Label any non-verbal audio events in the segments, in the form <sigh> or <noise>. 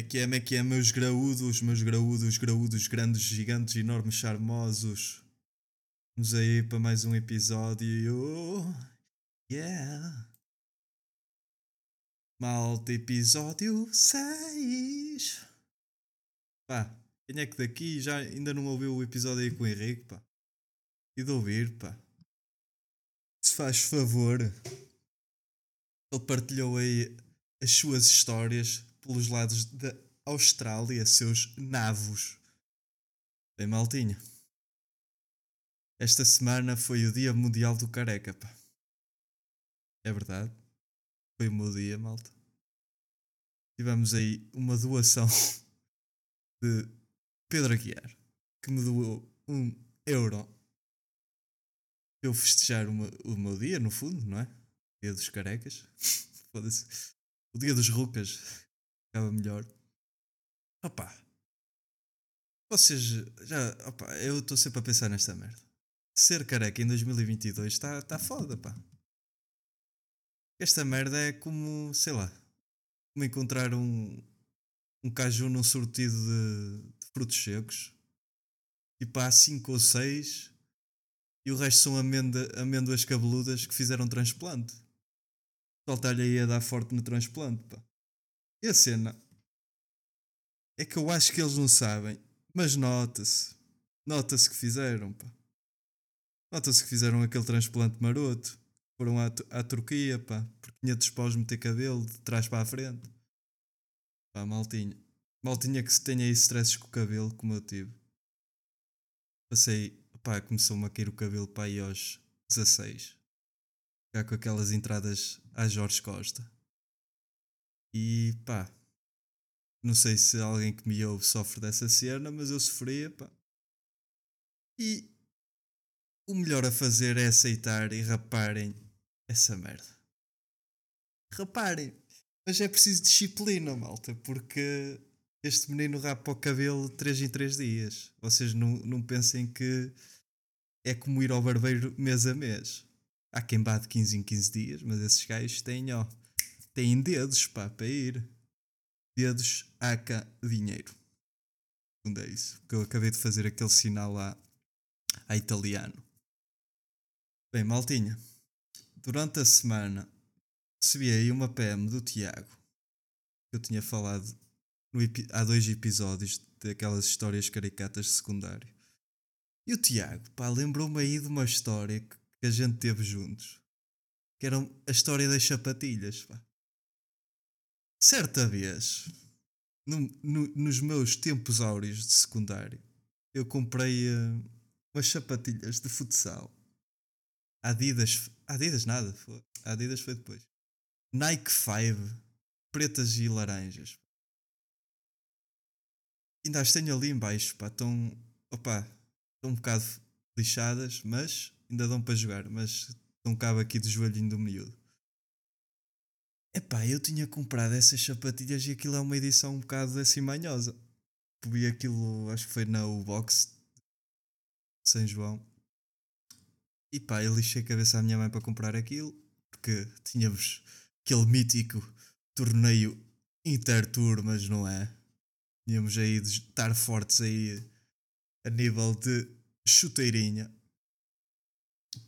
É que é, é que é, meus graúdos, meus graúdos, graúdos, grandes, gigantes, enormes, charmosos. Vamos aí para mais um episódio. Yeah! Malta, episódio 6. Pá, quem é que daqui já ainda não ouviu o episódio aí com o Henrique, pá? E de ouvir, pá. Se faz favor. Ele partilhou aí as suas histórias pelos lados da Austrália, seus navos. Bem, maltinha. Esta semana foi o Dia Mundial do Careca, pá. É verdade. Foi o meu dia, malta. Tivemos aí uma doação <laughs> de Pedro Aguiar, que me doou um euro eu festejar uma, o meu dia, no fundo, não é? Dia dos carecas. <laughs> O dia dos rucas ficava melhor. Opa. Vocês já. Opa, eu estou sempre a pensar nesta merda. Ser careca em 2022 está tá foda, pá. Esta merda é como, sei lá, como encontrar um, um caju num sortido de, de frutos secos. Tipo, há 5 ou 6 e o resto são amêndoa, amêndoas cabeludas que fizeram transplante. Está-lhe aí a dar forte no transplante, pá. E a cena é que eu acho que eles não sabem, mas nota-se. Nota-se que fizeram, pá. Nota-se que fizeram aquele transplante maroto. Foram à, à Turquia, pá, por 500 paus meter cabelo de trás para a frente. Pá, maltinha. Maltinha que se tenha aí stresses com o cabelo, como eu tive. Passei, pá, começou-me a cair o cabelo para aí aos 16. Já com aquelas entradas a Jorge Costa. E pá, não sei se alguém que me ouve sofre dessa cena, mas eu sofria, pá. E o melhor a fazer é aceitar e raparem essa merda. Reparem, mas é preciso disciplina, malta, porque este menino rapa o cabelo 3 em 3 dias. Vocês não, não pensem que é como ir ao barbeiro mês a mês. Há quem bate 15 em 15 dias, mas esses gajos têm, ó, têm dedos pá, para ir. Dedos, aca, dinheiro. Onde é isso? Porque eu acabei de fazer aquele sinal lá a italiano. Bem, maltinha, durante a semana recebi aí uma PM do Tiago. Que eu tinha falado no, há dois episódios daquelas histórias caricatas de secundário. E o Tiago, pá, lembrou-me aí de uma história que, que a gente teve juntos. Que era a história das sapatilhas, pá. Certa vez, no, no, nos meus tempos áureos de secundário, eu comprei uh, umas sapatilhas de futsal. Adidas, Adidas nada, foi. Adidas foi depois. Nike 5, pretas e laranjas. Ainda as tenho ali embaixo, pá, estão, opa, estão um bocado lixadas, mas ainda dão para jogar, mas estão um cabo aqui de joelhinho do miúdo. Epá, eu tinha comprado essas sapatilhas e aquilo é uma edição um bocado assim manhosa. Vi aquilo, acho que foi na U-Box de São João. E pá, eu lixei a cabeça à minha mãe para comprar aquilo, porque tínhamos aquele mítico torneio interturmas, não é? Tínhamos aí de estar fortes aí a nível de chuteirinha.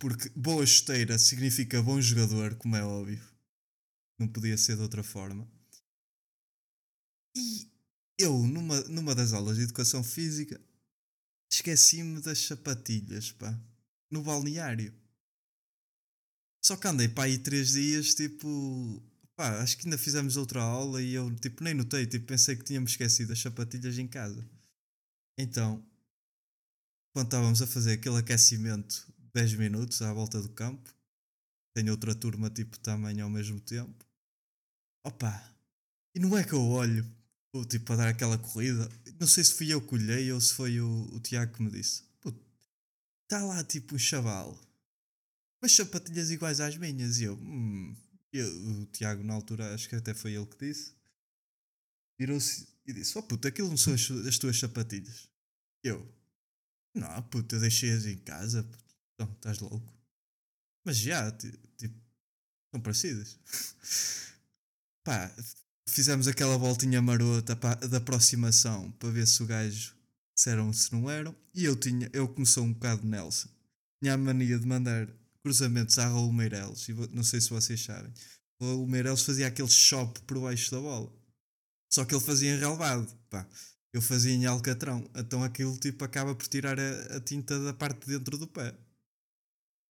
Porque boa chuteira significa bom jogador, como é óbvio. Não podia ser de outra forma. E eu, numa, numa das aulas de educação física, esqueci-me das sapatilhas, pá. No balneário. Só que andei para aí três dias, tipo. Pá, acho que ainda fizemos outra aula e eu, tipo, nem notei. Tipo, pensei que tínhamos esquecido as sapatilhas em casa. Então, quando estávamos a fazer aquele aquecimento 10 minutos à volta do campo, tenho outra turma, tipo, também ao mesmo tempo. Opa! E não é que eu olho, tipo, a dar aquela corrida. Não sei se fui eu que olhei ou se foi o, o Tiago que me disse. Está lá, tipo, um chaval. Umas sapatilhas iguais às minhas. E eu, hum. Eu, o Tiago, na altura, acho que até foi ele que disse. Virou-se e disse: Oh puta, aquilo não são as, as tuas sapatilhas. Eu, não, puta, eu deixei-as em casa. Puta. Não, estás louco. Mas já, tipo, são parecidas. <laughs> Pá, fizemos aquela voltinha marota pa- de aproximação para ver se o gajo se eram se não eram. E eu tinha, eu comecei um bocado Nelson. Tinha a mania de mandar cruzamentos à Raul Meireles. E não sei se vocês sabem. O Raul Meireles fazia aquele chop por baixo da bola. Só que ele fazia em relevado. Pá. Eu fazia em alcatrão. Então aquilo tipo acaba por tirar a, a tinta da parte de dentro do pé.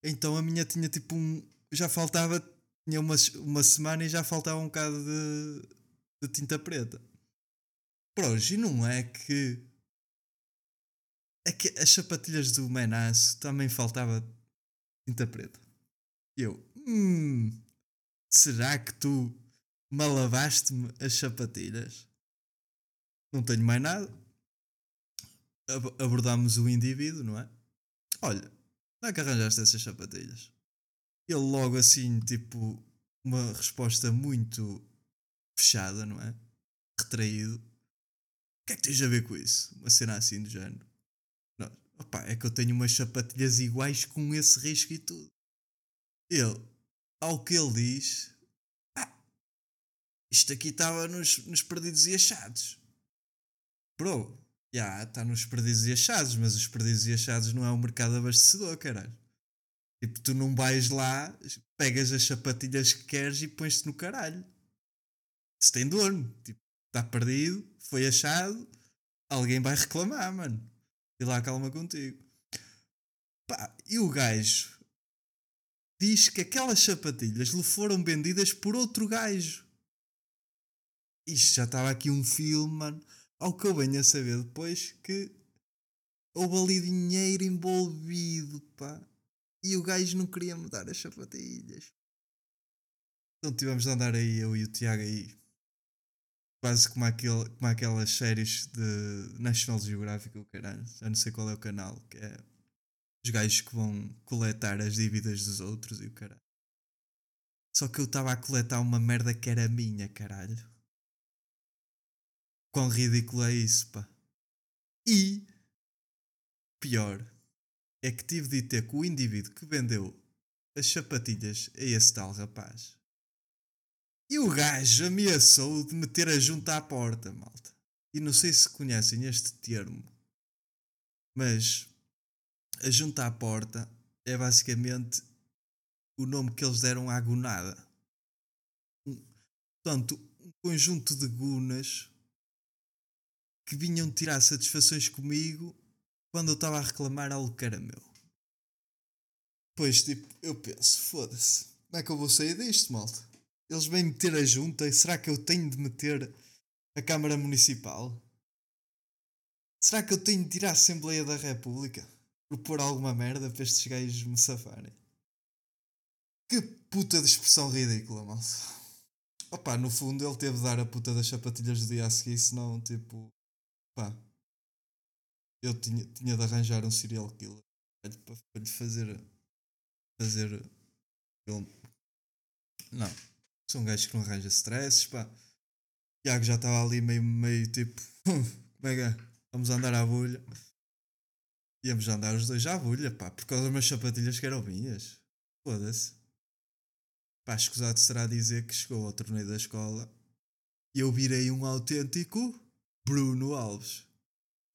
Então a minha tinha tipo um. Já faltava. Tinha uma, uma semana e já faltava um bocado de, de tinta preta. E não é que. É que as sapatilhas do Menace também faltava tinta preta. E eu. Hum. Será que tu malavaste-me as sapatilhas? Não tenho mais nada. Ab- abordámos o indivíduo, não é? Olha, onde é que arranjaste essas sapatilhas? Ele logo assim, tipo, uma resposta muito fechada, não é? Retraído. O que é que tens a ver com isso? Uma cena assim do género. Não, opá, é que eu tenho umas sapatilhas iguais com esse risco e tudo. Ele, ao que ele diz, ah, isto aqui estava nos, nos perdidos e achados. Bro, já está nos perdidos e achados, mas os perdidos e achados não é um mercado abastecedor, caralho. Tipo, tu não vais lá, pegas as sapatilhas que queres e pões-te no caralho. Se tem dono, tipo, está perdido, foi achado, alguém vai reclamar, mano. E lá calma contigo. Pá, e o gajo diz que aquelas sapatilhas lhe foram vendidas por outro gajo. Isto já estava aqui um filme, mano. Ao que eu venho a saber depois que houve ali dinheiro envolvido, pá. E o gajo não queria me dar as sapatilhas. Então tivemos de andar aí, eu e o Tiago aí. Quase como, aquele, como aquelas séries de National Geographic, o caralho. Já não sei qual é o canal, que é os gajos que vão coletar as dívidas dos outros e o caralho. Só que eu estava a coletar uma merda que era minha, caralho. Quão ridículo é isso, pá. E pior é que tive de ter com o indivíduo que vendeu as sapatilhas a esse tal rapaz. E o gajo ameaçou de meter a junta à porta, malta. E não sei se conhecem este termo, mas a junta à porta é basicamente o nome que eles deram à gonada. Um- Portanto, um conjunto de gunas que vinham tirar satisfações comigo quando eu estava a reclamar algo que era meu. Pois, tipo, eu penso, foda-se, como é que eu vou sair disto, malta? Eles vêm meter a junta e será que eu tenho de meter a Câmara Municipal? Será que eu tenho de ir à Assembleia da República? Propor alguma merda para estes gajos me safarem? Que puta de expressão ridícula, malta. Opa, no fundo ele teve de dar a puta das sapatilhas do dia a seguir, senão, tipo, pá, eu tinha, tinha de arranjar um serial killer para, para lhe fazer, fazer ele, não, são gajos que não arranjam stresses, pá. Tiago já estava ali meio, meio tipo, <laughs> como é que é? Vamos andar à bolha. Íamos andar os dois à bolha, pá, por causa das minhas sapatilhas que eram minhas. Foda-se. Pá, escusado será dizer que chegou ao torneio da escola e eu virei um autêntico Bruno Alves.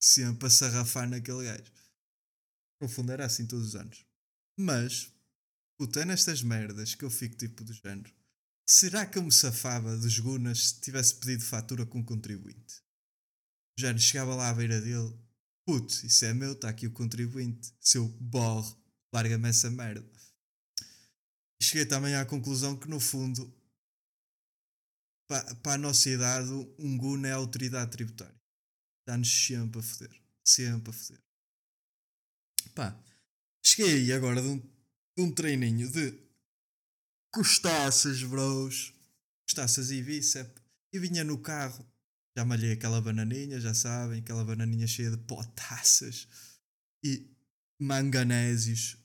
Sempre a sarrafar naquele gajo. No fundo era assim todos os anos. Mas, puta, é nestas merdas que eu fico tipo do género. Será que eu me safava dos Gunas se tivesse pedido fatura com contribuinte? O género chegava lá à beira dele. Putz, isso é meu, está aqui o contribuinte. Seu borre, larga-me essa merda. Cheguei também à conclusão que no fundo, para a nossa idade, um Guna é a autoridade tributária. Está-nos sempre a foder. Sempre a foder. Pá, cheguei aí agora de um, de um treininho de costaças, bros. Costaças e bíceps. E vinha no carro. Já malhei aquela bananinha, já sabem. Aquela bananinha cheia de potassas. E manganésios.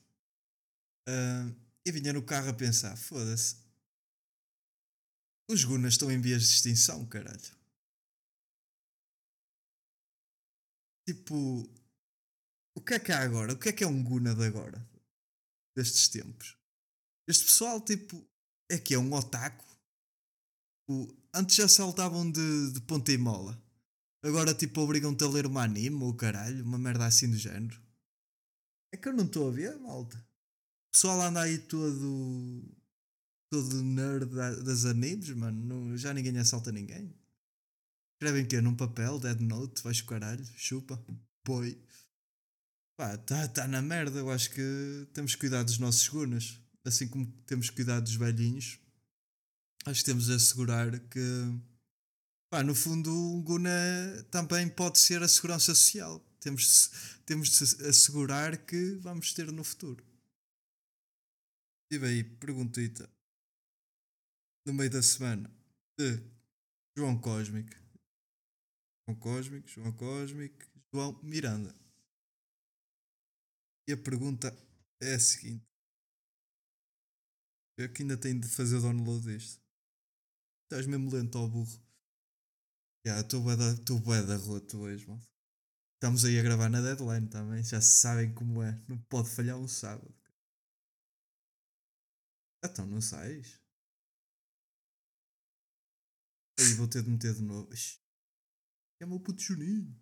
Ah, e vinha no carro a pensar: foda-se. Os gunas estão em vias de extinção, caralho. Tipo, o que é que há agora? O que é que é um guna de agora? Destes tempos. Este pessoal, tipo, é que é um otaku. tipo, antes já saltavam de, de ponta e mola. Agora, tipo, obrigam-te a ler uma anime ou caralho, uma merda assim do género. É que eu não estou a ver, malta. O pessoal anda aí todo. Todo nerd das animes, mano. Não, já ninguém assalta ninguém. Escrevem que Num papel, Dead Note, vais o caralho, chupa, boi. Pá, tá, tá na merda. Eu acho que temos que cuidar dos nossos gunas. Assim como temos que cuidar dos velhinhos. Acho que temos de assegurar que. Pá, no fundo, um guna também pode ser a segurança social. Temos, temos de assegurar que vamos ter no futuro. Tive aí, perguntita. No meio da semana. De João Cósmico. João Cósmico, João Cósmico, João Miranda. E a pergunta é a seguinte: Eu que ainda tenho de fazer download disto. Estás mesmo lento ao burro. Já, estou bué da roto hoje, mano. Estamos aí a gravar na deadline também. Já sabem como é. Não pode falhar um sábado. Então não sais? Aí vou ter de meter de novo. É meu puto Juninho.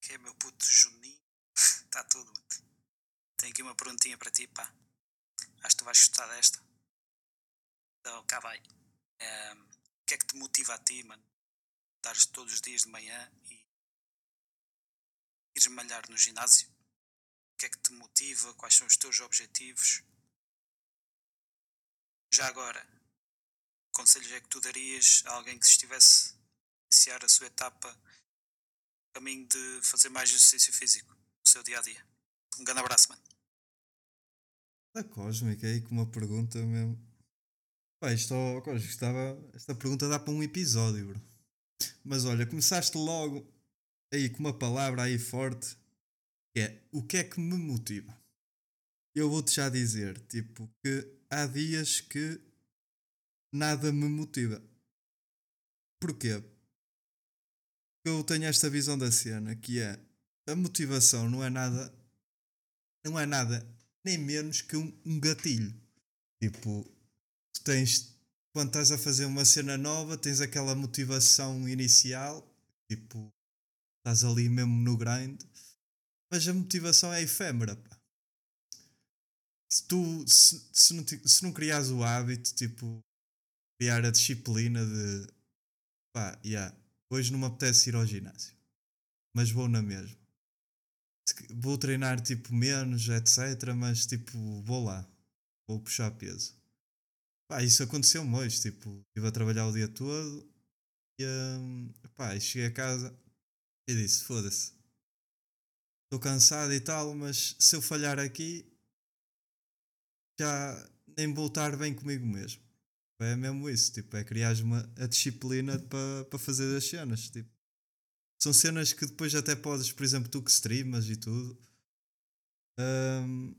Que é meu puto Juninho? Está <laughs> tudo. Tenho aqui uma perguntinha para ti, pá. Acho que tu vais gostar desta. Então, cá vai. Um, o que é que te motiva a ti, mano? Dares todos os dias de manhã e ires malhar no ginásio? O que é que te motiva? Quais são os teus objetivos? Já agora, conselhos é que tu darias a alguém que estivesse a iniciar a sua etapa caminho de fazer mais exercício físico no seu dia a dia? Um grande abraço, mano. Da Cósmica aí com uma pergunta mesmo. Pá, isto, oh, estava, esta pergunta dá para um episódio, bro. Mas olha, começaste logo aí com uma palavra aí forte que é o que é que me motiva? Eu vou-te já dizer, tipo, que há dias que nada me motiva. Porquê? Eu tenho esta visão da cena que é a motivação não é nada não é nada nem menos que um, um gatilho. Tipo, tu tens quando estás a fazer uma cena nova, tens aquela motivação inicial, tipo, estás ali mesmo no grind, mas a motivação é efêmera. Pá. Se tu se, se, não, se não criares o hábito, tipo, criar a disciplina de pá, yeah, hoje não me apetece ir ao ginásio, mas vou na mesma. Vou treinar tipo menos, etc. Mas tipo, vou lá, vou puxar peso Pá, isso aconteceu-me hoje, tipo, estive a trabalhar o dia todo e, um, pá, cheguei a casa e disse, foda-se, estou cansado e tal, mas se eu falhar aqui, já nem vou estar bem comigo mesmo. É mesmo isso, tipo, é criar uma, a disciplina para pa fazer as cenas, tipo. São cenas que depois até podes, por exemplo, tu que streamas e tudo, um,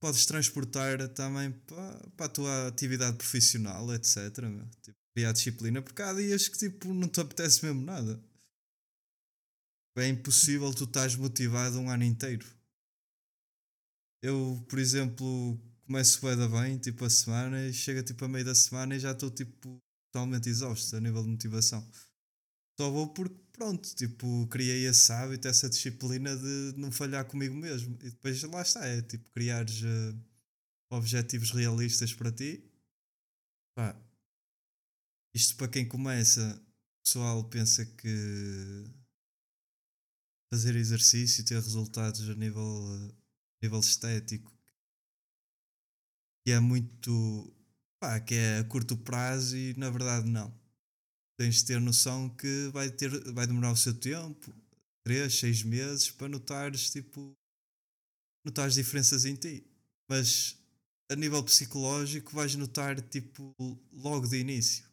podes transportar também para, para a tua atividade profissional, etc. Meu. Tipo, criar disciplina, porque há dias que tipo, não te apetece mesmo nada. É impossível tu estás motivado um ano inteiro. Eu, por exemplo, começo bem, bem tipo a semana e chega tipo a meio da semana e já estou tipo totalmente exausto a nível de motivação. Só vou porque pronto, tipo, criei esse hábito, essa disciplina de não falhar comigo mesmo. E depois lá está, é tipo, criares uh, objetivos realistas para ti. Pá, isto para quem começa, o pessoal pensa que fazer exercício e ter resultados a nível, uh, nível estético que é muito pá, que é a curto prazo e na verdade não. Tens de ter noção que vai, ter, vai demorar o seu tempo 3, 6 meses para notares tipo notares diferenças em ti. Mas a nível psicológico vais notar tipo logo de início.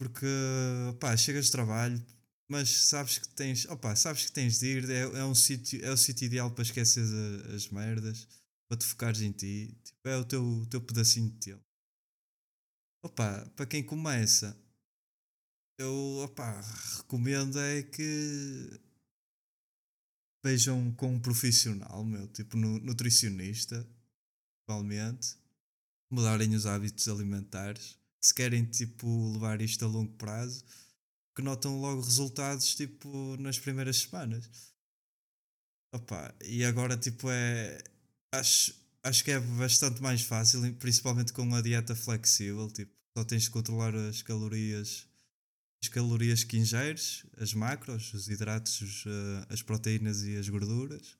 Porque pá, chegas de trabalho mas sabes que tens opa, sabes que tens de ir é, é um sítio é o sítio ideal para esquecer as, as merdas para te focares em ti tipo, é o teu, o teu pedacinho de tempo opa, para quem começa eu opa, recomendo é que vejam com um profissional, meu, tipo nutricionista, principalmente, mudarem os hábitos alimentares. se querem tipo levar isto a longo prazo, que notam logo resultados tipo nas primeiras semanas. Opa, e agora tipo é acho, acho que é bastante mais fácil, principalmente com a dieta flexível, tipo, só tens de controlar as calorias as calorias que ingeres, as macros, os hidratos, os, uh, as proteínas e as gorduras.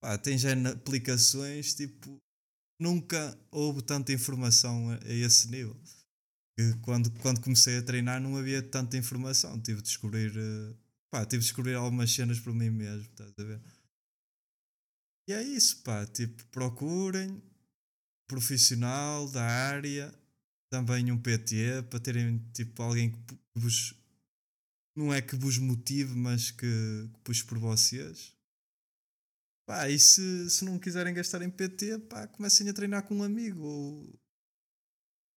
Pá, tens aplicações tipo nunca houve tanta informação a, a esse nível. Que quando, quando comecei a treinar não havia tanta informação. Tive de descobrir. Uh, pá, tive de descobrir algumas cenas por mim mesmo, estás a ver? E é isso, pá. Tipo, procurem profissional da área, também um PT, para terem tipo alguém que vos. Não é que vos motive, mas que, que puxe por vocês. Pá, e se, se não quiserem gastar em PT, pá, comecem a treinar com um amigo ou,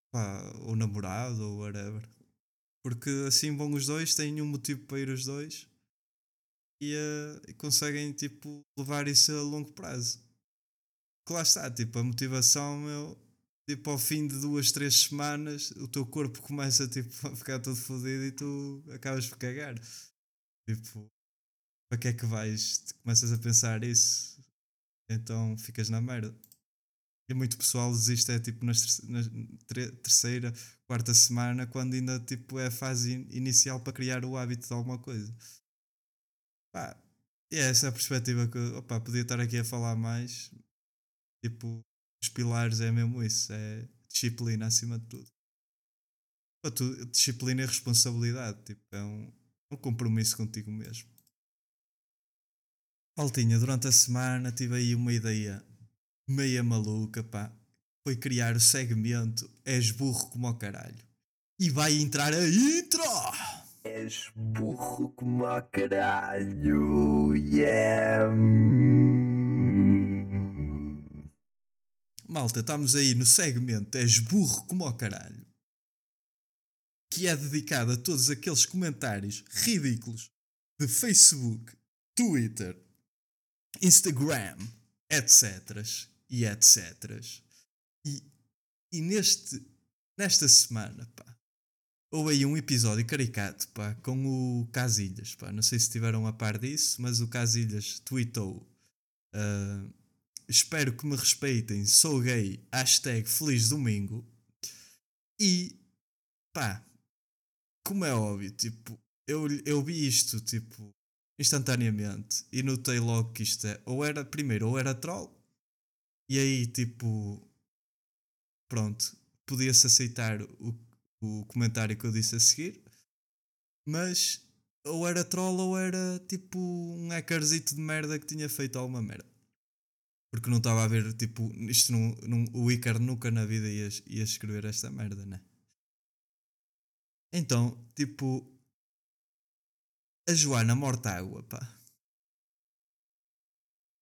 pá, ou namorado ou whatever. Porque assim vão os dois, têm um motivo para ir os dois e, uh, conseguem tipo, levar isso a longo prazo. Que lá está, tipo, a motivação, meu, tipo, ao fim de duas, três semanas, o teu corpo começa tipo, <laughs> a ficar todo fodido e tu acabas por cagar. Tipo, para que é que vais? Começas a pensar isso, então ficas na merda. E muito pessoal desiste é tipo na terceira, quarta semana, quando ainda tipo, é a fase inicial para criar o hábito de alguma coisa. Pá, e é essa a perspectiva que opa, podia estar aqui a falar mais. Tipo, os pilares é mesmo isso, é disciplina acima de tudo. Tu, disciplina e responsabilidade, tipo, é um, um compromisso contigo mesmo. Altinha, durante a semana tive aí uma ideia meia maluca, pá. Foi criar o segmento És burro como o caralho. E vai entrar a intro! És burro como o caralho, yeah! Malta, estamos aí no segmento És burro como o caralho. Que é dedicado a todos aqueles comentários ridículos de Facebook, Twitter, Instagram, etc. E etc. E, e neste, nesta semana, pá, houve aí um episódio caricato, pá, com o Casilhas, pá. Não sei se estiveram a par disso, mas o Casilhas tweetou. Uh, espero que me respeitem, sou gay, hashtag feliz domingo. E pá, como é óbvio, tipo, eu, eu vi isto, tipo, instantaneamente e notei logo que isto é, ou era, primeiro, ou era troll, e aí, tipo, pronto, podia-se aceitar o, o comentário que eu disse a seguir, mas ou era troll ou era tipo um hackerzito de merda que tinha feito alguma merda. Porque não estava a ver, tipo, isto não, o Icar nunca na vida ia, ia escrever esta merda, né? Então, tipo, a Joana Mortágua, pá,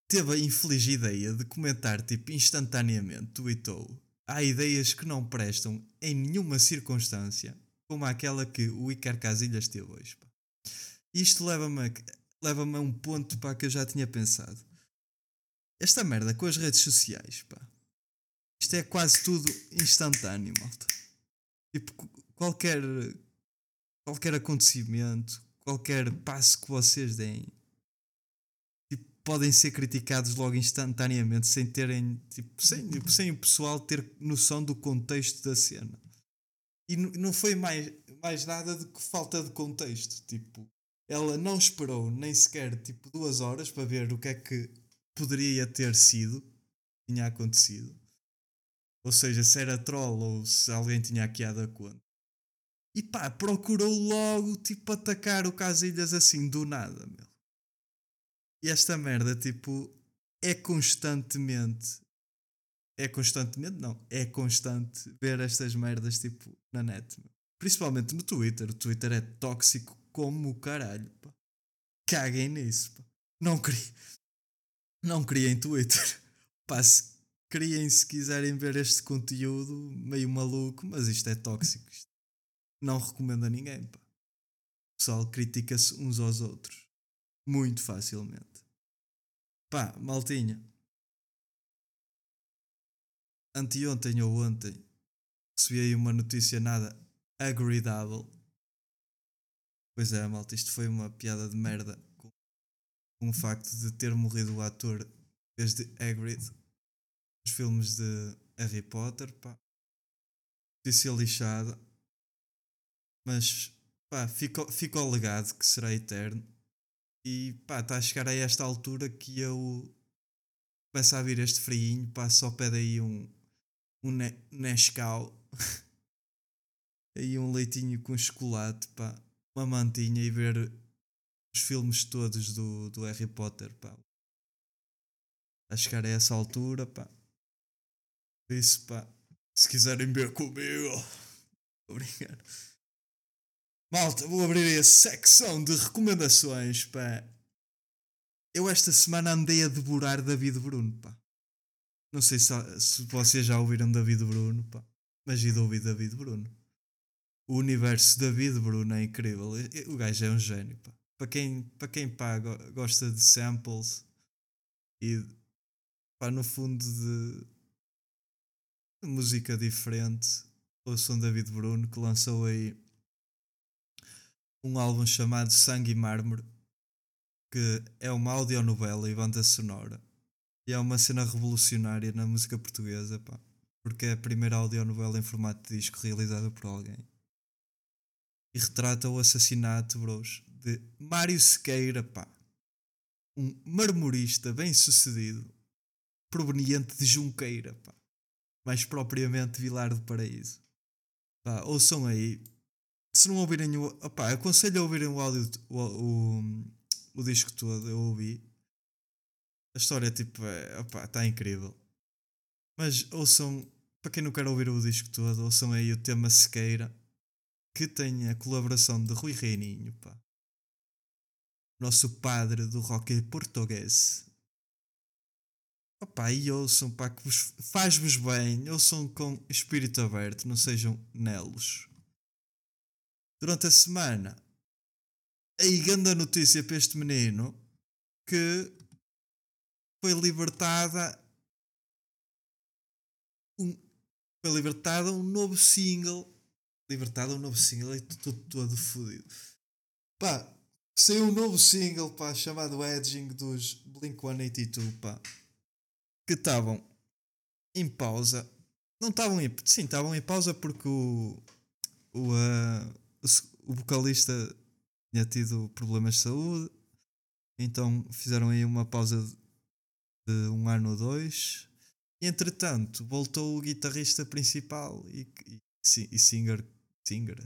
teve a infeliz ideia de comentar, tipo, instantaneamente, tweetou, há ideias que não prestam em nenhuma circunstância, como aquela que o Icar Casilhas teve hoje, pá. Isto leva-me a, leva a um ponto, pá, que eu já tinha pensado esta merda com as redes sociais, pá. Isto é quase tudo instantâneo, malta. Tipo, qualquer, qualquer acontecimento, qualquer passo que vocês deem, podem ser criticados logo instantaneamente, sem terem, tipo, sem, tipo, sem o pessoal ter noção do contexto da cena. E não foi mais, mais nada do que falta de contexto. Tipo, ela não esperou nem sequer tipo duas horas para ver o que é que poderia ter sido, tinha acontecido. Ou seja, se era troll ou se alguém tinha hackeado a conta. E pá, procurou logo, tipo, atacar o Casilhas assim, do nada, meu. E esta merda, tipo, é constantemente. É constantemente? Não. É constante ver estas merdas, tipo, na net. Principalmente no Twitter. O Twitter é tóxico como o caralho, pá. Caguem nisso, pá. Não queria. Não criem Twitter. <laughs> Pá, se criem se quiserem ver este conteúdo meio maluco, mas isto é tóxico. Isto não recomendo a ninguém. Pá. O pessoal critica-se uns aos outros. Muito facilmente. Pá, maltinha. Anteontem ou ontem recebi aí uma notícia nada agradável. Pois é, malta, isto foi uma piada de merda com, o facto de ter morrido o ator desde Hagrid nos filmes de Harry Potter, pá. Notícia lixada. Mas, pá, ficou ao legado que será eterno. E, pá, está a chegar a esta altura que eu começo a vir este friinho, pá, só pede aí um, um ne Nescau. <laughs> aí um leitinho com chocolate, pá, uma mantinha e ver os filmes todos do, do Harry Potter, pá. A chegar a essa altura, pá. Por isso, pá, se quiserem ver comigo, <laughs> obrigado. Malta, vou abrir a secção de recomendações, pá. Eu esta semana andei a devorar David Bruno, pá. Não sei se, se vocês já ouviram David Bruno, pá. Mas de ouvir David Bruno? O universo David Bruno é incrível. O gajo é um gênio, pá. Para quem, para quem pá, gosta de samples e pá, no fundo de, de música diferente, ouçam David Bruno que lançou aí um álbum chamado Sangue e Mármore, que é uma audionovela e banda sonora. E é uma cena revolucionária na música portuguesa, pá, porque é a primeira audionovela em formato de disco realizada por alguém. E retrata o assassinato, bros, de Mário Sequeira, pá, um marmorista bem sucedido, proveniente de Junqueira, pá, mais propriamente Vilar do Paraíso. Pá, ouçam aí, se não ouvirem o. Opá, aconselho a ouvirem o áudio, o, o, o disco todo, eu ouvi. A história, tipo, é, está incrível. Mas ouçam, para quem não quer ouvir o disco todo, ouçam aí o tema Sequeira, que tem a colaboração de Rui Reininho, pá. Nosso padre do rock português. Opa, e ouçam, pá, que vos faz-vos bem, ouçam com espírito aberto, não sejam nelos durante a semana. Aí, grande notícia para este menino que foi libertada um, foi libertada um novo single. Libertado um novo single e tudo todo fodido. Pá, saiu um novo single pá, chamado Edging dos Blink 182 pá, que estavam em pausa. Não estavam em. Sim, estavam em pausa porque o. O, uh, o vocalista tinha tido problemas de saúde, então fizeram aí uma pausa de um ano ou dois. E entretanto, voltou o guitarrista principal e, e, e singer, singer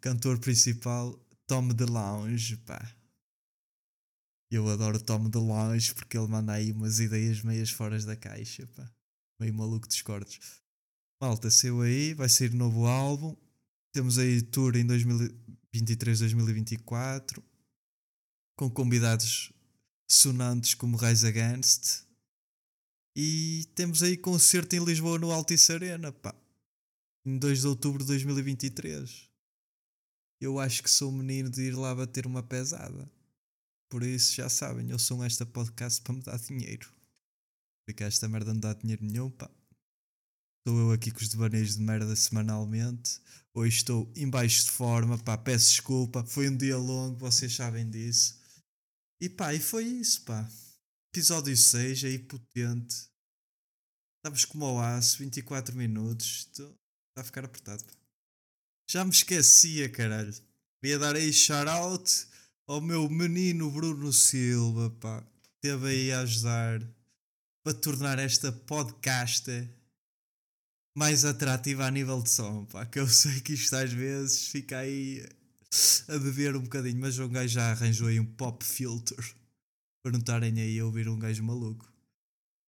cantor principal, Tom DeLonge, pá. Eu adoro Tom DeLonge porque ele manda aí umas ideias meias fora da caixa, pá. Meio maluco dos cortes. Malta, saiu aí, vai sair novo álbum. Temos aí tour em 2023-2024 com convidados sonantes como Rise Against e temos aí concerto em Lisboa no Altice Arena, pá, em 2 de outubro de 2023. Eu acho que sou menino de ir lá bater uma pesada. Por isso, já sabem, eu sou esta podcast para me dar dinheiro. Porque esta merda não dá dinheiro nenhum, pá. Estou eu aqui com os devaneios de merda semanalmente. Hoje estou em baixo de forma, pá, peço desculpa. Foi um dia longo, vocês sabem disso. E pá, e foi isso, pá. Episódio 6 aí potente. Estamos como ao aço, 24 minutos. Está a ficar apertado, pá. Já me esquecia, caralho. Queria dar aí shout-out ao meu menino Bruno Silva, pá. Esteve aí a ajudar para tornar esta podcast mais atrativa a nível de som, pá, que eu sei que isto às vezes fica aí a beber um bocadinho, mas um gajo já arranjou aí um pop filter <laughs> para não estarem aí a ouvir um gajo maluco.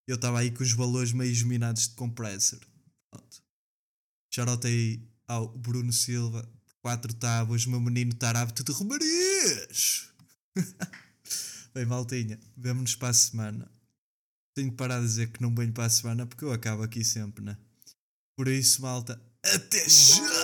Eu estava aí com os valores meio geminados de compressor. Pronto. Aí ao Bruno Silva, quatro tábuas, meu menino tarábito de Romarias. <laughs> Bem, maltinha, vemo-nos para a semana. Tenho que parar de dizer que não venho para a semana porque eu acabo aqui sempre, né? Por isso, malta, até já!